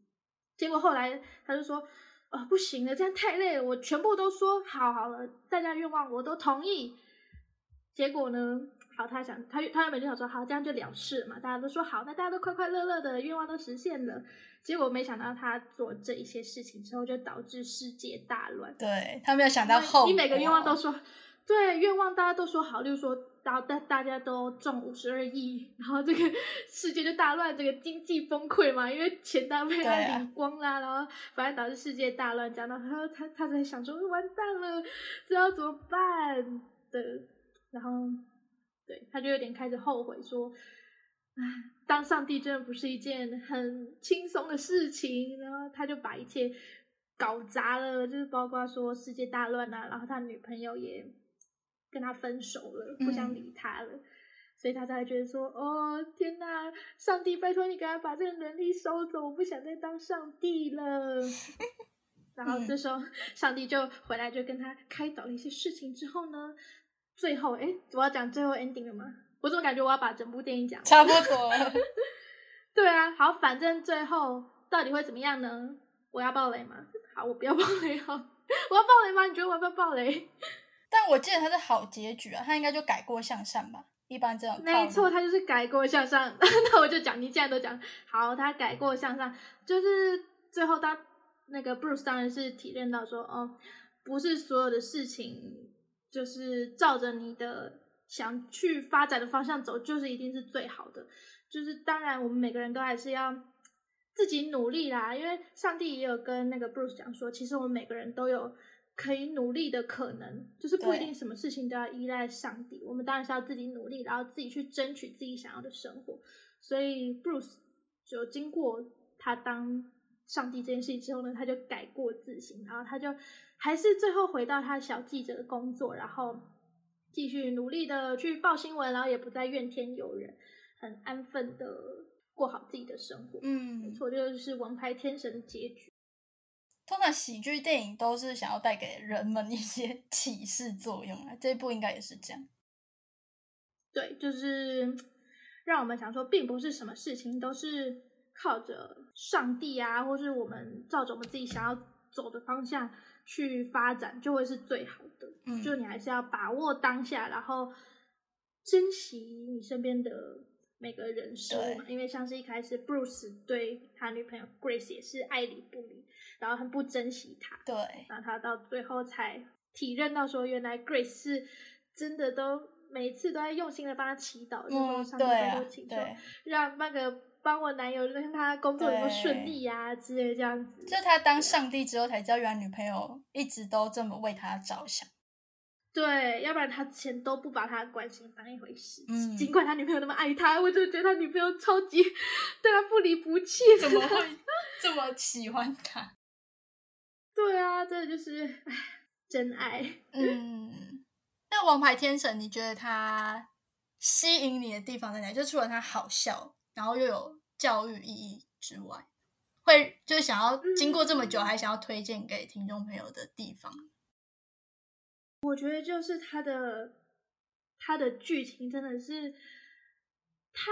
结果后来他就说，啊、不行了，这样太累了，我全部都说好好了，大家愿望我都同意。结果呢，好，他想他他原本就想说，好，这样就了事嘛，大家都说好，那大家都快快乐乐的愿望都实现了。结果没想到他做这一些事情之后，就导致世界大乱。对他没有想到后果，你每个愿望都说，对，愿望大家都说好，例如说，然后大大家都中五十二亿，然后这个世界就大乱，这个经济崩溃嘛，因为钱都被他领光啦，然后反正导致世界大乱，讲到他他他在想说，完蛋了，这要怎么办的，然后对他就有点开始后悔说。唉，当上帝真的不是一件很轻松的事情，然后他就把一切搞砸了，就是包括说世界大乱啊，然后他女朋友也跟他分手了，不想理他了，所以他才会觉得说，哦天哪，上帝，拜托你给他把这个能力收走，我不想再当上帝了。(laughs) 然后这时候，上帝就回来，就跟他开导了一些事情之后呢，最后，哎，我要讲最后 ending 了吗？我怎么感觉我要把整部电影讲完？差不多了。(laughs) 对啊，好，反正最后到底会怎么样呢？我要爆雷吗？好，我不要爆雷好，我要爆雷吗？你觉得我要不要爆雷？但我记得他是好结局啊，他应该就改过向善吧？一般这种套路没错，他就是改过向上。(laughs) 那我就讲，你既然都讲好，他改过向上，就是最后他那个 Bruce 当然是体认到说，哦，不是所有的事情就是照着你的想去发展的方向走，就是一定是最好的。就是当然，我们每个人都还是要自己努力啦，因为上帝也有跟那个 Bruce 讲说，其实我们每个人都有可以努力的可能，就是不一定什么事情都要依赖上帝，我们当然是要自己努力，然后自己去争取自己想要的生活。所以 Bruce 就经过他当上帝这件事情之后呢，他就改过自新，然后他就还是最后回到他小记者的工作，然后继续努力的去报新闻，然后也不再怨天尤人，很安分的过好自己的生活。嗯没嗯，错，这就是《王牌天神》的结局。通常喜剧电影都是想要带给人们一些 (laughs) 启示作用啊，这部应该也是这样。对，就是让我们想说，并不是什么事情都是靠着上帝啊，或是我们照着我们自己想要走的方向去发展，就会是最好的。嗯就你还是要把握当下，然后珍惜你身边的每个人事物嘛。因为像是一开始 Bruce 对他女朋友 Grace 也是爱理不理，然后很不珍惜她。对，然后他到最后才体认到说，原来 Grace 是真的都每一次都在用心的帮他祈祷，就说嗯，上帝请，求，对，让那个帮我男友让他工作能够顺利呀、之类这样子。就他当上帝之后才知道，原来女朋友一直都这么为他着想。对，要不然他之前都不把他的关心当一回事。嗯尽管他女朋友那么爱他，我就觉得他女朋友超级对他不离不弃。怎么会 (laughs) 这么喜欢他？(laughs) 对啊，这就是唉真爱。嗯，那《王牌天神》，你觉得他吸引你的地方在哪？就除了他好笑，然后又有教育意义之外，会就是想要经过这么久，还想要推荐给听众朋友的地方。我觉得就是他的他的剧情真的是太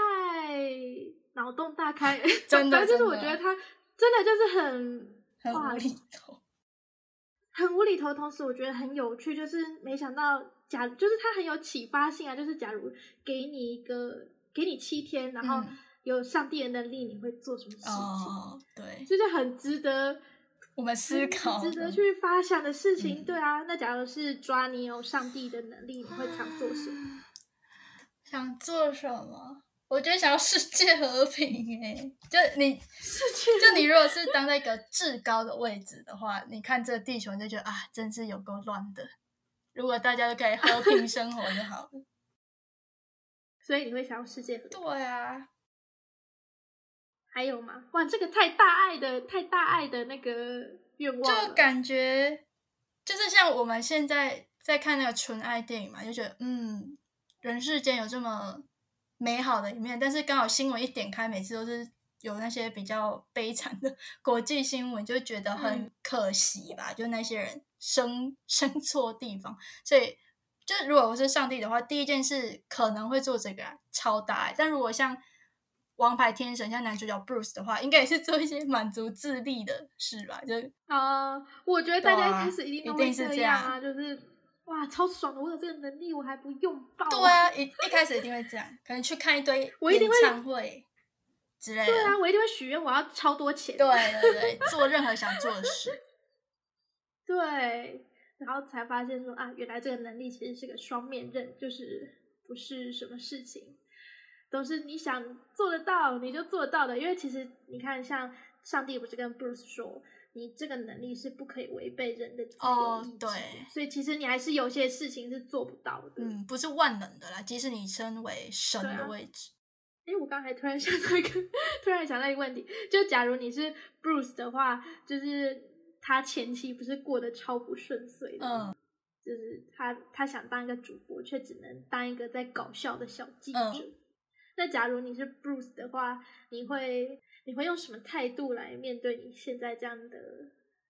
脑洞大开，(laughs) 真的 (laughs) 就是我觉得他真的就是很哇很无厘头，很无厘头，同时我觉得很有趣，就是没想到假就是他很有启发性啊，就是假如给你一个给你七天，然后嗯有上帝的能力，你会做什么事情？哦，对，就是很值得我们思考值得去发想的事情。嗯对啊，那假如是抓你有上帝的能力，你会想做什么？(gasps) 想做什么？我觉得想要世界和平哎、就你就你如果是当在一个至高的位置的话，你看这个地球你就觉得啊，真是有够乱的。如果大家都可以和平生活就好了。(laughs) 所以你会想要世界和平？对啊，还有吗？哇，这个太大爱的、太大爱的那个愿望就感觉就是像我们现在在看那个纯爱电影嘛，就觉得嗯，人世间有这么美好的一面，但是刚好新闻一点开，每次都是有那些比较悲惨的国际新闻，就觉得很嗯可惜吧，就那些人生生错地方，所以。就如果我是上帝的话，第一件事可能会做这个、啊、超大爱，但如果像王牌天神像男主角 Bruce 的话，应该也是做一些 (laughs) 满足自利的事吧，就是啊、我觉得大家一开始一定都一会定是这样样啊，就是哇，超爽的！我有这个能力，我还不用爆。对啊，一一开始一定会这样，可能去看一堆 (laughs) 我一定会演唱会之类的。对啊，我一定会许愿，我要超多钱。对对对，(laughs) 做任何想做的事。对，然后才发现说啊，原来这个能力其实是个双面刃，就是不是什么事情都是你想做得到你就做得到的。因为其实你看，像上帝不是跟 Bruce 说，你这个能力是不可以违背人的哦对所以其实你还是有些事情是做不到的。嗯，不是万能的啦，即使你身为神的位置，哎，我刚才突然想到一个，突然想到一个问题，就假如你是 Bruce 的话，就是他前期不是过得超不顺遂的，嗯，就是他他想当一个主播，却只能当一个在搞笑的小记者。嗯那假如你是 Bruce 的话，你会你会用什么态度来面对你现在这样的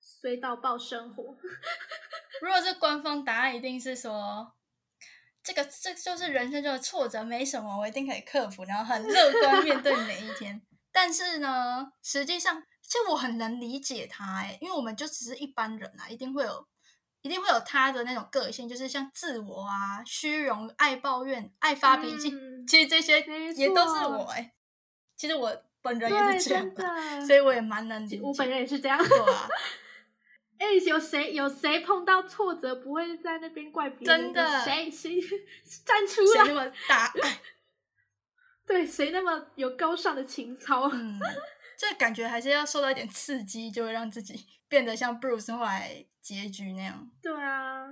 衰到爆生活？(laughs) 如果是官方答案，一定是说。这个这就是人生中的挫折，没什么，我一定可以克服，然后很乐观面对每一天。(laughs) 但是呢，实际上，其实我很能理解他，哎，因为我们就只是一般人啊，一定会有，一定会有他的那种个性，就是像自我啊、虚荣、爱抱怨、爱发脾气，嗯其实这些也都是我，哎，其实我本人，也是这样真的，的，所以我也蛮能理解。我本人也是这样。对啊，(laughs) 哎、有谁有谁碰到挫折不会在那边怪别人？真的谁谁站出来？谁那么大 (laughs) 爱？对，谁那么有高尚的情操？嗯，这感觉还是要受到一点刺激，就会让自己 (laughs) 变得像 Bruce 后来结局那样对啊，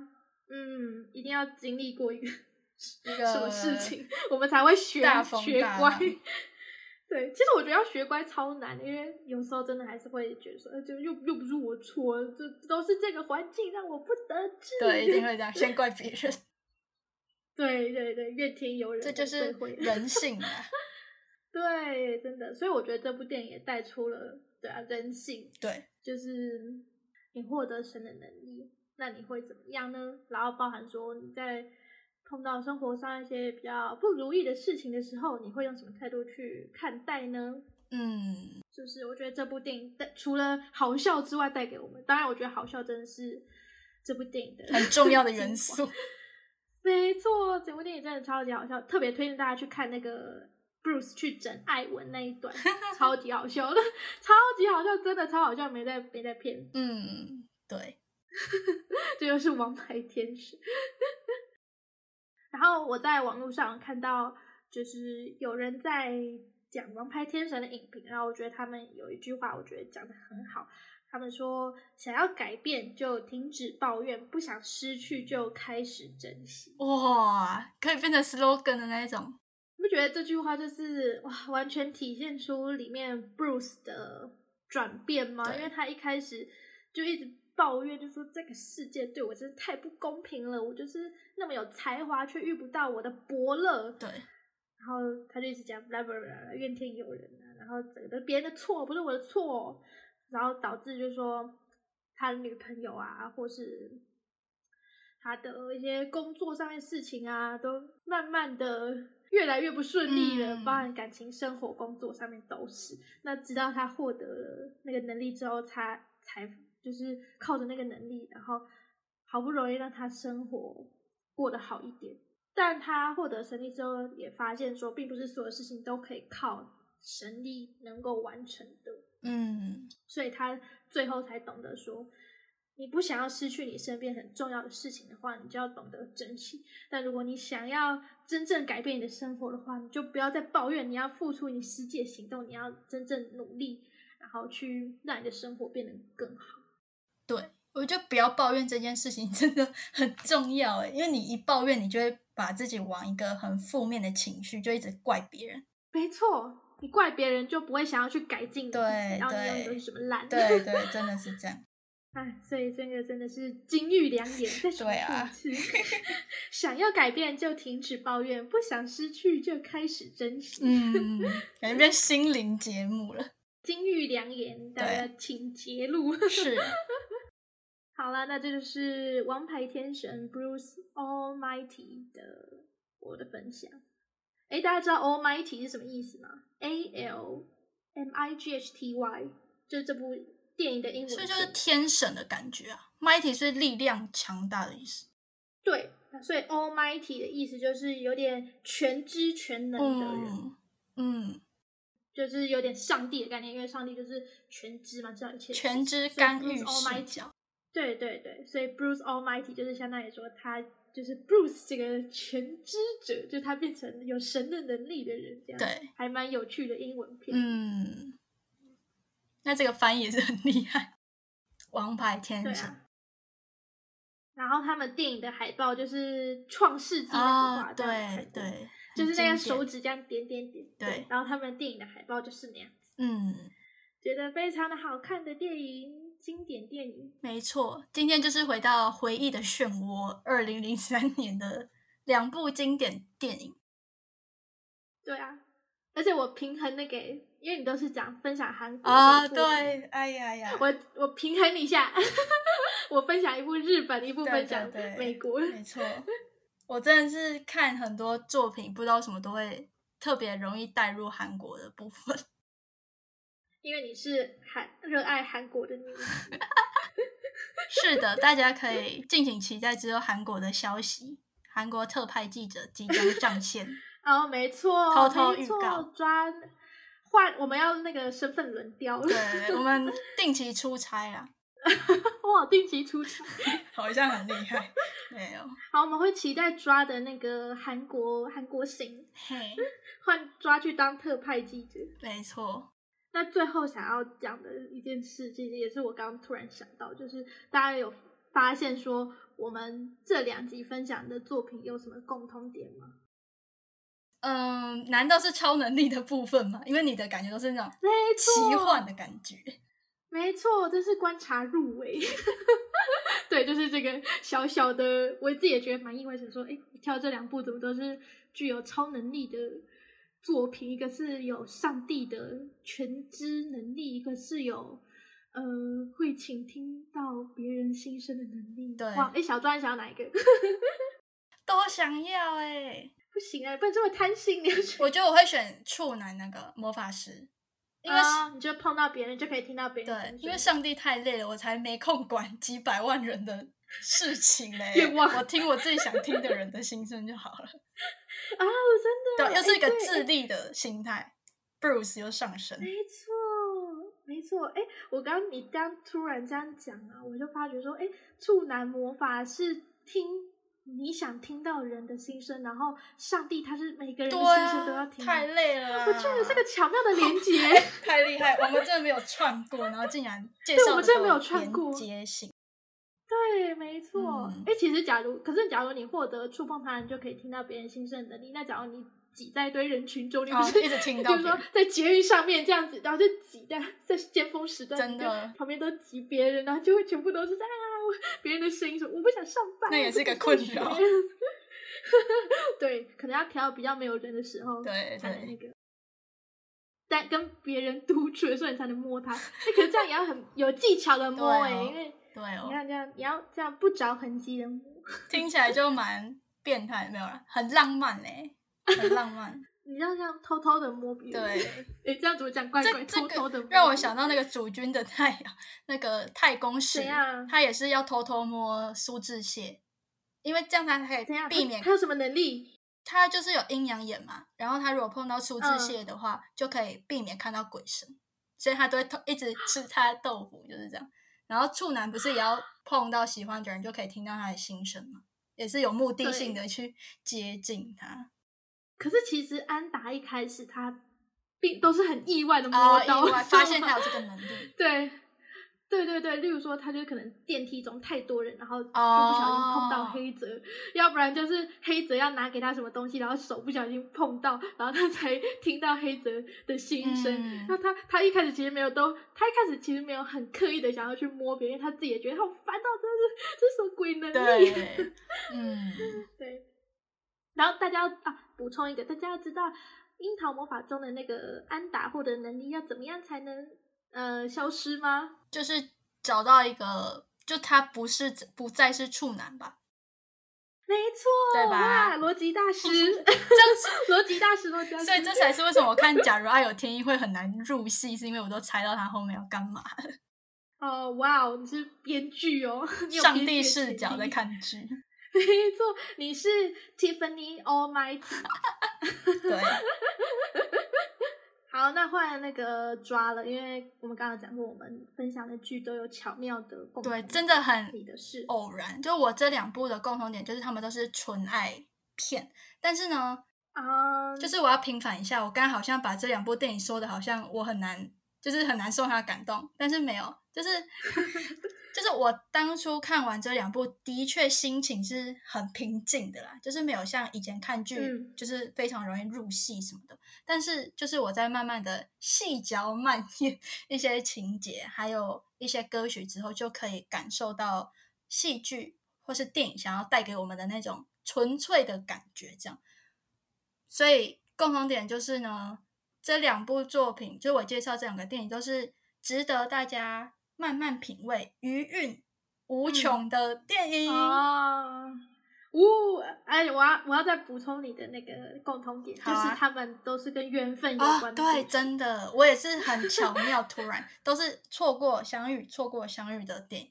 嗯，一定要经历过一个什么事情，我们才会学大风学乖。对，其实我觉得要学乖超难，因为有时候真的还是会觉得说，呃，就又又不是我错，就都是这个环境让我不得志。对，一定会这样，(laughs) 先怪别人，对 (laughs) 对对，怨天尤人，这就是人性啊。(laughs) 对，真的，所以我觉得这部电影也带出了对啊人性，对，就是你获得神的能力，那你会怎么样呢？然后包含说你在碰到生活上一些比较不如意的事情的时候，你会用什么态度去看待呢？嗯，就是我觉得这部电影带除了好笑之外，带给我们，当然我觉得好笑真的是这部电影的很重要的元素。没错，这部电影真的超级好笑，特别推荐大家去看那个 Bruce 去整艾文那一段，超级好笑的，(laughs) 超级好笑，真的超好笑，没在没在骗，嗯，对，(laughs) 这就是王牌天使。然后我在网络上看到，就是有人在讲《王牌天神》的影评，然后我觉得他们有一句话，我觉得讲的很好。他们说：“想要改变就停止抱怨，不想失去就开始珍惜。”哇，可以变成 slogan 的那一种。你不觉得这句话就是哇，完全体现出里面 Bruce 的转变吗？因为他一开始就一直抱怨，就说这个世界对我真是太不公平了，我就是那么有才华，却遇不到我的伯乐。对，然后他就一直讲 blah blah blah，怨天尤人啊，然后整个别人的错，不是我的错，然后导致就是说他的女朋友啊，或是他的一些工作上面事情啊，都慢慢的越来越不顺利了，嗯包含感情、生活、工作上面都是。那直到他获得了那个能力之后，他才就是靠着那个能力，然后好不容易让他生活过得好一点。但他获得神力之后，也发现说，并不是所有事情都可以靠神力能够完成的。嗯，所以他最后才懂得说，你不想要失去你身边很重要的事情的话，你就要懂得珍惜。但如果你想要真正改变你的生活的话，你就不要再抱怨，你要付出你实际的行动，你要真正努力，然后去让你的生活变得更好。对，我觉得不要抱怨这件事情 (laughs) 真的很重要诶，因为你一抱怨，你就会把自己往一个很负面的情绪，就一直怪别人。没错，你怪别人就不会想要去改进对然后你永远都对是什么烂。对 (laughs) 对，真的是这样。哎，所以这个真的是金玉良言，再重对啊复一次。(laughs) 想要改变就停止抱怨，不想失去就开始珍惜。嗯，感觉变心灵节目了。金玉良言，大家请揭露。是，好了，那这就是王牌天神 Bruce Almighty 的我的分享。哎，大家知道 Almighty 是什么意思吗？A L M I G H T Y，就是这部电影的英文所以就是天神的感觉啊。Mighty 是力量强大的意思。对，所以 Almighty 的意思就是有点全知全能的人，嗯嗯，就是有点上帝的概念，因为上帝就是全知嘛，知道一切全知干预角。对对对，所以 Bruce Almighty 就是相当于说他就是 Bruce 这个全知者，就他变成有神的能力的人，这样对，还蛮有趣的英文片。嗯，那这个翻译也是很厉害。王牌天神对啊。然后他们电影的海报就是创世纪的对，对，就是那个手指这样点点点。对然后他们电影的海报就是那样子，嗯，觉得非常的好看的电影，经典电影。没错。今天就是回到回忆的漩涡，二零零三年的两部经典电影。对啊，而且我平衡那个，因为你都是讲分享韩国啊，对，哎呀呀，我我平衡一下，(laughs) 我分享一部日本，一部对分享美国。没错，我真的是看很多作品，不知道什么都会特别容易带入韩国的部分。因为你是韩热爱韩国的女子，(laughs) 是的，大家可以敬请期待之后韩国的消息。韩国特派记者即将上线，哦，没错，偷偷预告抓换，我们要那个身份轮调，对，我们定期出差啦，(laughs) 哇，定期出差。(laughs) 好像很厉害。没有，好，我们会期待抓的那个韩国韩国行，嘿，换抓去当特派记者。没错，那最后想要讲的一件事，其实也是我刚刚突然想到，就是大家有发现说，我们这两集分享的作品有什么共通点吗？嗯，难道是超能力的部分吗？因为你的感觉都是那种没错奇幻的感觉。没错，这是观察入围。(laughs) 对，就是这个小小的，我自己也觉得蛮意外，想说，哎，挑这两部怎么都是具有超能力的作品？一个是有上帝的全知能力，一个是有呃会倾听到别人心声的能力。对哇，哎，小庄你想要哪一个？(laughs) 都想要哎、不行啊，不能这么贪心。我觉得我会选处男那个魔法师，因为、啊，你就碰到别人就可以听到别人的对，因为上帝太累了，我才没空管几百万人的事情嘞。愿望我听我自己想听的人的心声就好了。(laughs) 啊，我真的，对，又是一个自立的心态。Bruce 又上升，没错，没错。哎，我刚你刚突然这样讲啊，我就发觉说，哎，处男魔法是听你想听到人的心声，然后上帝他是每个人的心声都要啊，听。太累了。我觉得是个巧妙的连接。太厉害，我们真的没有串过，然后竟然介对绍的我们真的没有串过连接性。对，没错。嗯哎、其实假如，可是假如你获得触碰他人就可以听到别人心声的能力，那假如你挤在一堆人群中，你不哦是、一直听到比如说在捷运上面这样子，然后就挤在在尖峰时段，真的你就旁边都挤别人，然后就会全部都是啊，我 (laughs) 别人的声音说我不想上班，那也是一个困扰 (laughs) 对，可能要调比较没有人的时候，对才能那个。但跟别人独处的时候，你才能摸它。那可是这样也要很有技巧的摸哎、因为对你哦，看这样，你要这样不着痕迹的摸。(laughs) 听起来就蛮变态，没有啦，很浪漫嘞，很浪漫。你要这样偷偷的摸别人。对，(laughs) 哎，这样怎么讲？怪怪，的个让我想到那个主君的太阳，那个太公使怎样，他也是要偷偷摸苏志燮，因为这样他才可？以避免他他有什么能力？他就是有阴阳眼嘛，然后他如果碰到粗嗯枝蟹的话，就可以避免看到鬼神，所以他都会偷一直吃他的豆腐，就是这样。然后处男不是也要碰到喜欢的人，就可以听到他的心声嘛，也是有目的性的去接近他。可是其实安达一开始他并都是很意外的摸哦，到，发现他有这个 (laughs) 能力，对。对对对，例如说，他就可能电梯中太多人，然后就不小心碰到哦黑泽要不然就是黑泽要拿给他什么东西，然后手不小心碰到，然后他才听到黑泽的心声。嗯那他他一开始其实没有都，他一开始其实没有很刻意的想要去摸别人，他自己也觉得好烦哦，真的是这是什么鬼能力？(laughs) 嗯，对，然后大家要啊补充一个，大家要知道樱桃魔法中的那个安达获得能力要怎么样才能呃消失吗？就是找到一个，就他不是不再是处男吧？没错，对吧哇逻辑大师，这样子，(laughs) 逻辑大师，逻辑大师，所以这才是为什么我看《假如爱有天意》会很难入戏，是因为我都猜到他后面要干嘛，哦哇哦，你是编剧哦，上帝视角在，看剧。没错，你是 Tiffany Almighty。对，好，那换那个抓了，因为我们刚刚讲过，我们分享的剧都有巧妙的共同对真的很你的事。偶然，就我这两部的共同点就是他们都是纯爱片，但是呢，啊，就是我要平反一下，我刚刚好像把这两部电影说的好像我很难，就是很难受他感动，但是没有，就是 (laughs) 就是我当初看完这两部，的确心情是很平静的啦，就是没有像以前看剧，嗯就是非常容易入戏什么的。但是就是我在慢慢的细嚼慢咽 (laughs) 一些情节，还有一些歌曲之后，就可以感受到戏剧或是电影想要带给我们的那种纯粹的感觉，这样。所以共同点就是呢，这两部作品，就我介绍这两个电影，都是值得大家慢慢品味、余韵无穷的电影。哦，呜、哎，我要我要再补充你的那个共同点，啊就是他们都是跟缘分有啊、关的、对，真的，我也是很巧妙，突然都是错过相遇、错过相遇的电影。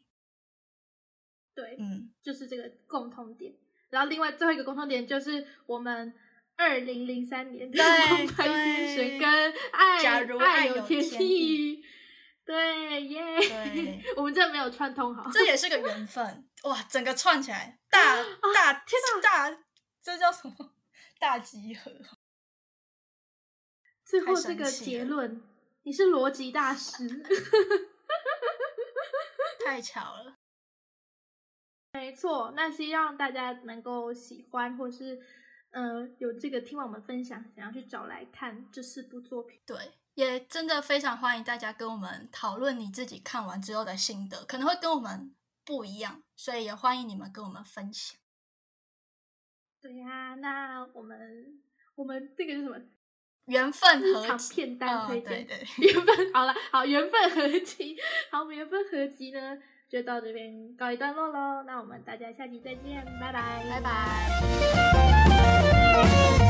对，嗯，就是这个共同点。然后另外最后一个共同点就是我们二零零三年的对《王牌精神》跟爱假如爱爱有天天意。对耶对 (laughs) 我们真的没有串通好。这也是个缘分哇！整个串起来，大大啊天大，这叫什么？大集合。最后太这个结论，你是逻辑大师。(laughs) 太巧了。没错，那希望大家能够喜欢，或是呃有这个听完我们分享，想要去找来看这四部作品。对，也真的非常欢迎大家跟我们讨论你自己看完之后的心得，可能会跟我们不一样，所以也欢迎你们跟我们分享。对呀、那我们我们这个是什么？缘分合集片单哦推荐，对对，缘分好了，好缘分合集，好，我们缘分合集呢就到这边告一段落喽。那我们大家下期再见，拜拜，拜拜。